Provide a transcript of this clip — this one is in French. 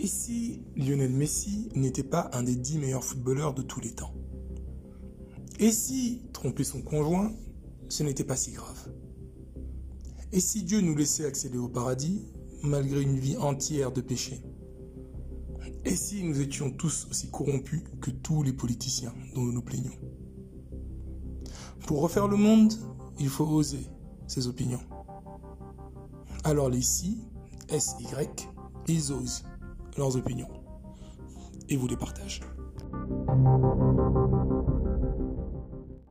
Et si Lionel Messi n'était pas un des dix meilleurs footballeurs de tous les temps? Et si tromper son conjoint, ce n'était pas si grave? Et si Dieu nous laissait accéder au paradis malgré une vie entière de péché? Et si nous étions tous aussi corrompus que tous les politiciens dont nous nous plaignons? Pour refaire le monde, il faut oser ses opinions. Alors les si, SY, ils osent leurs opinions et vous les partagent.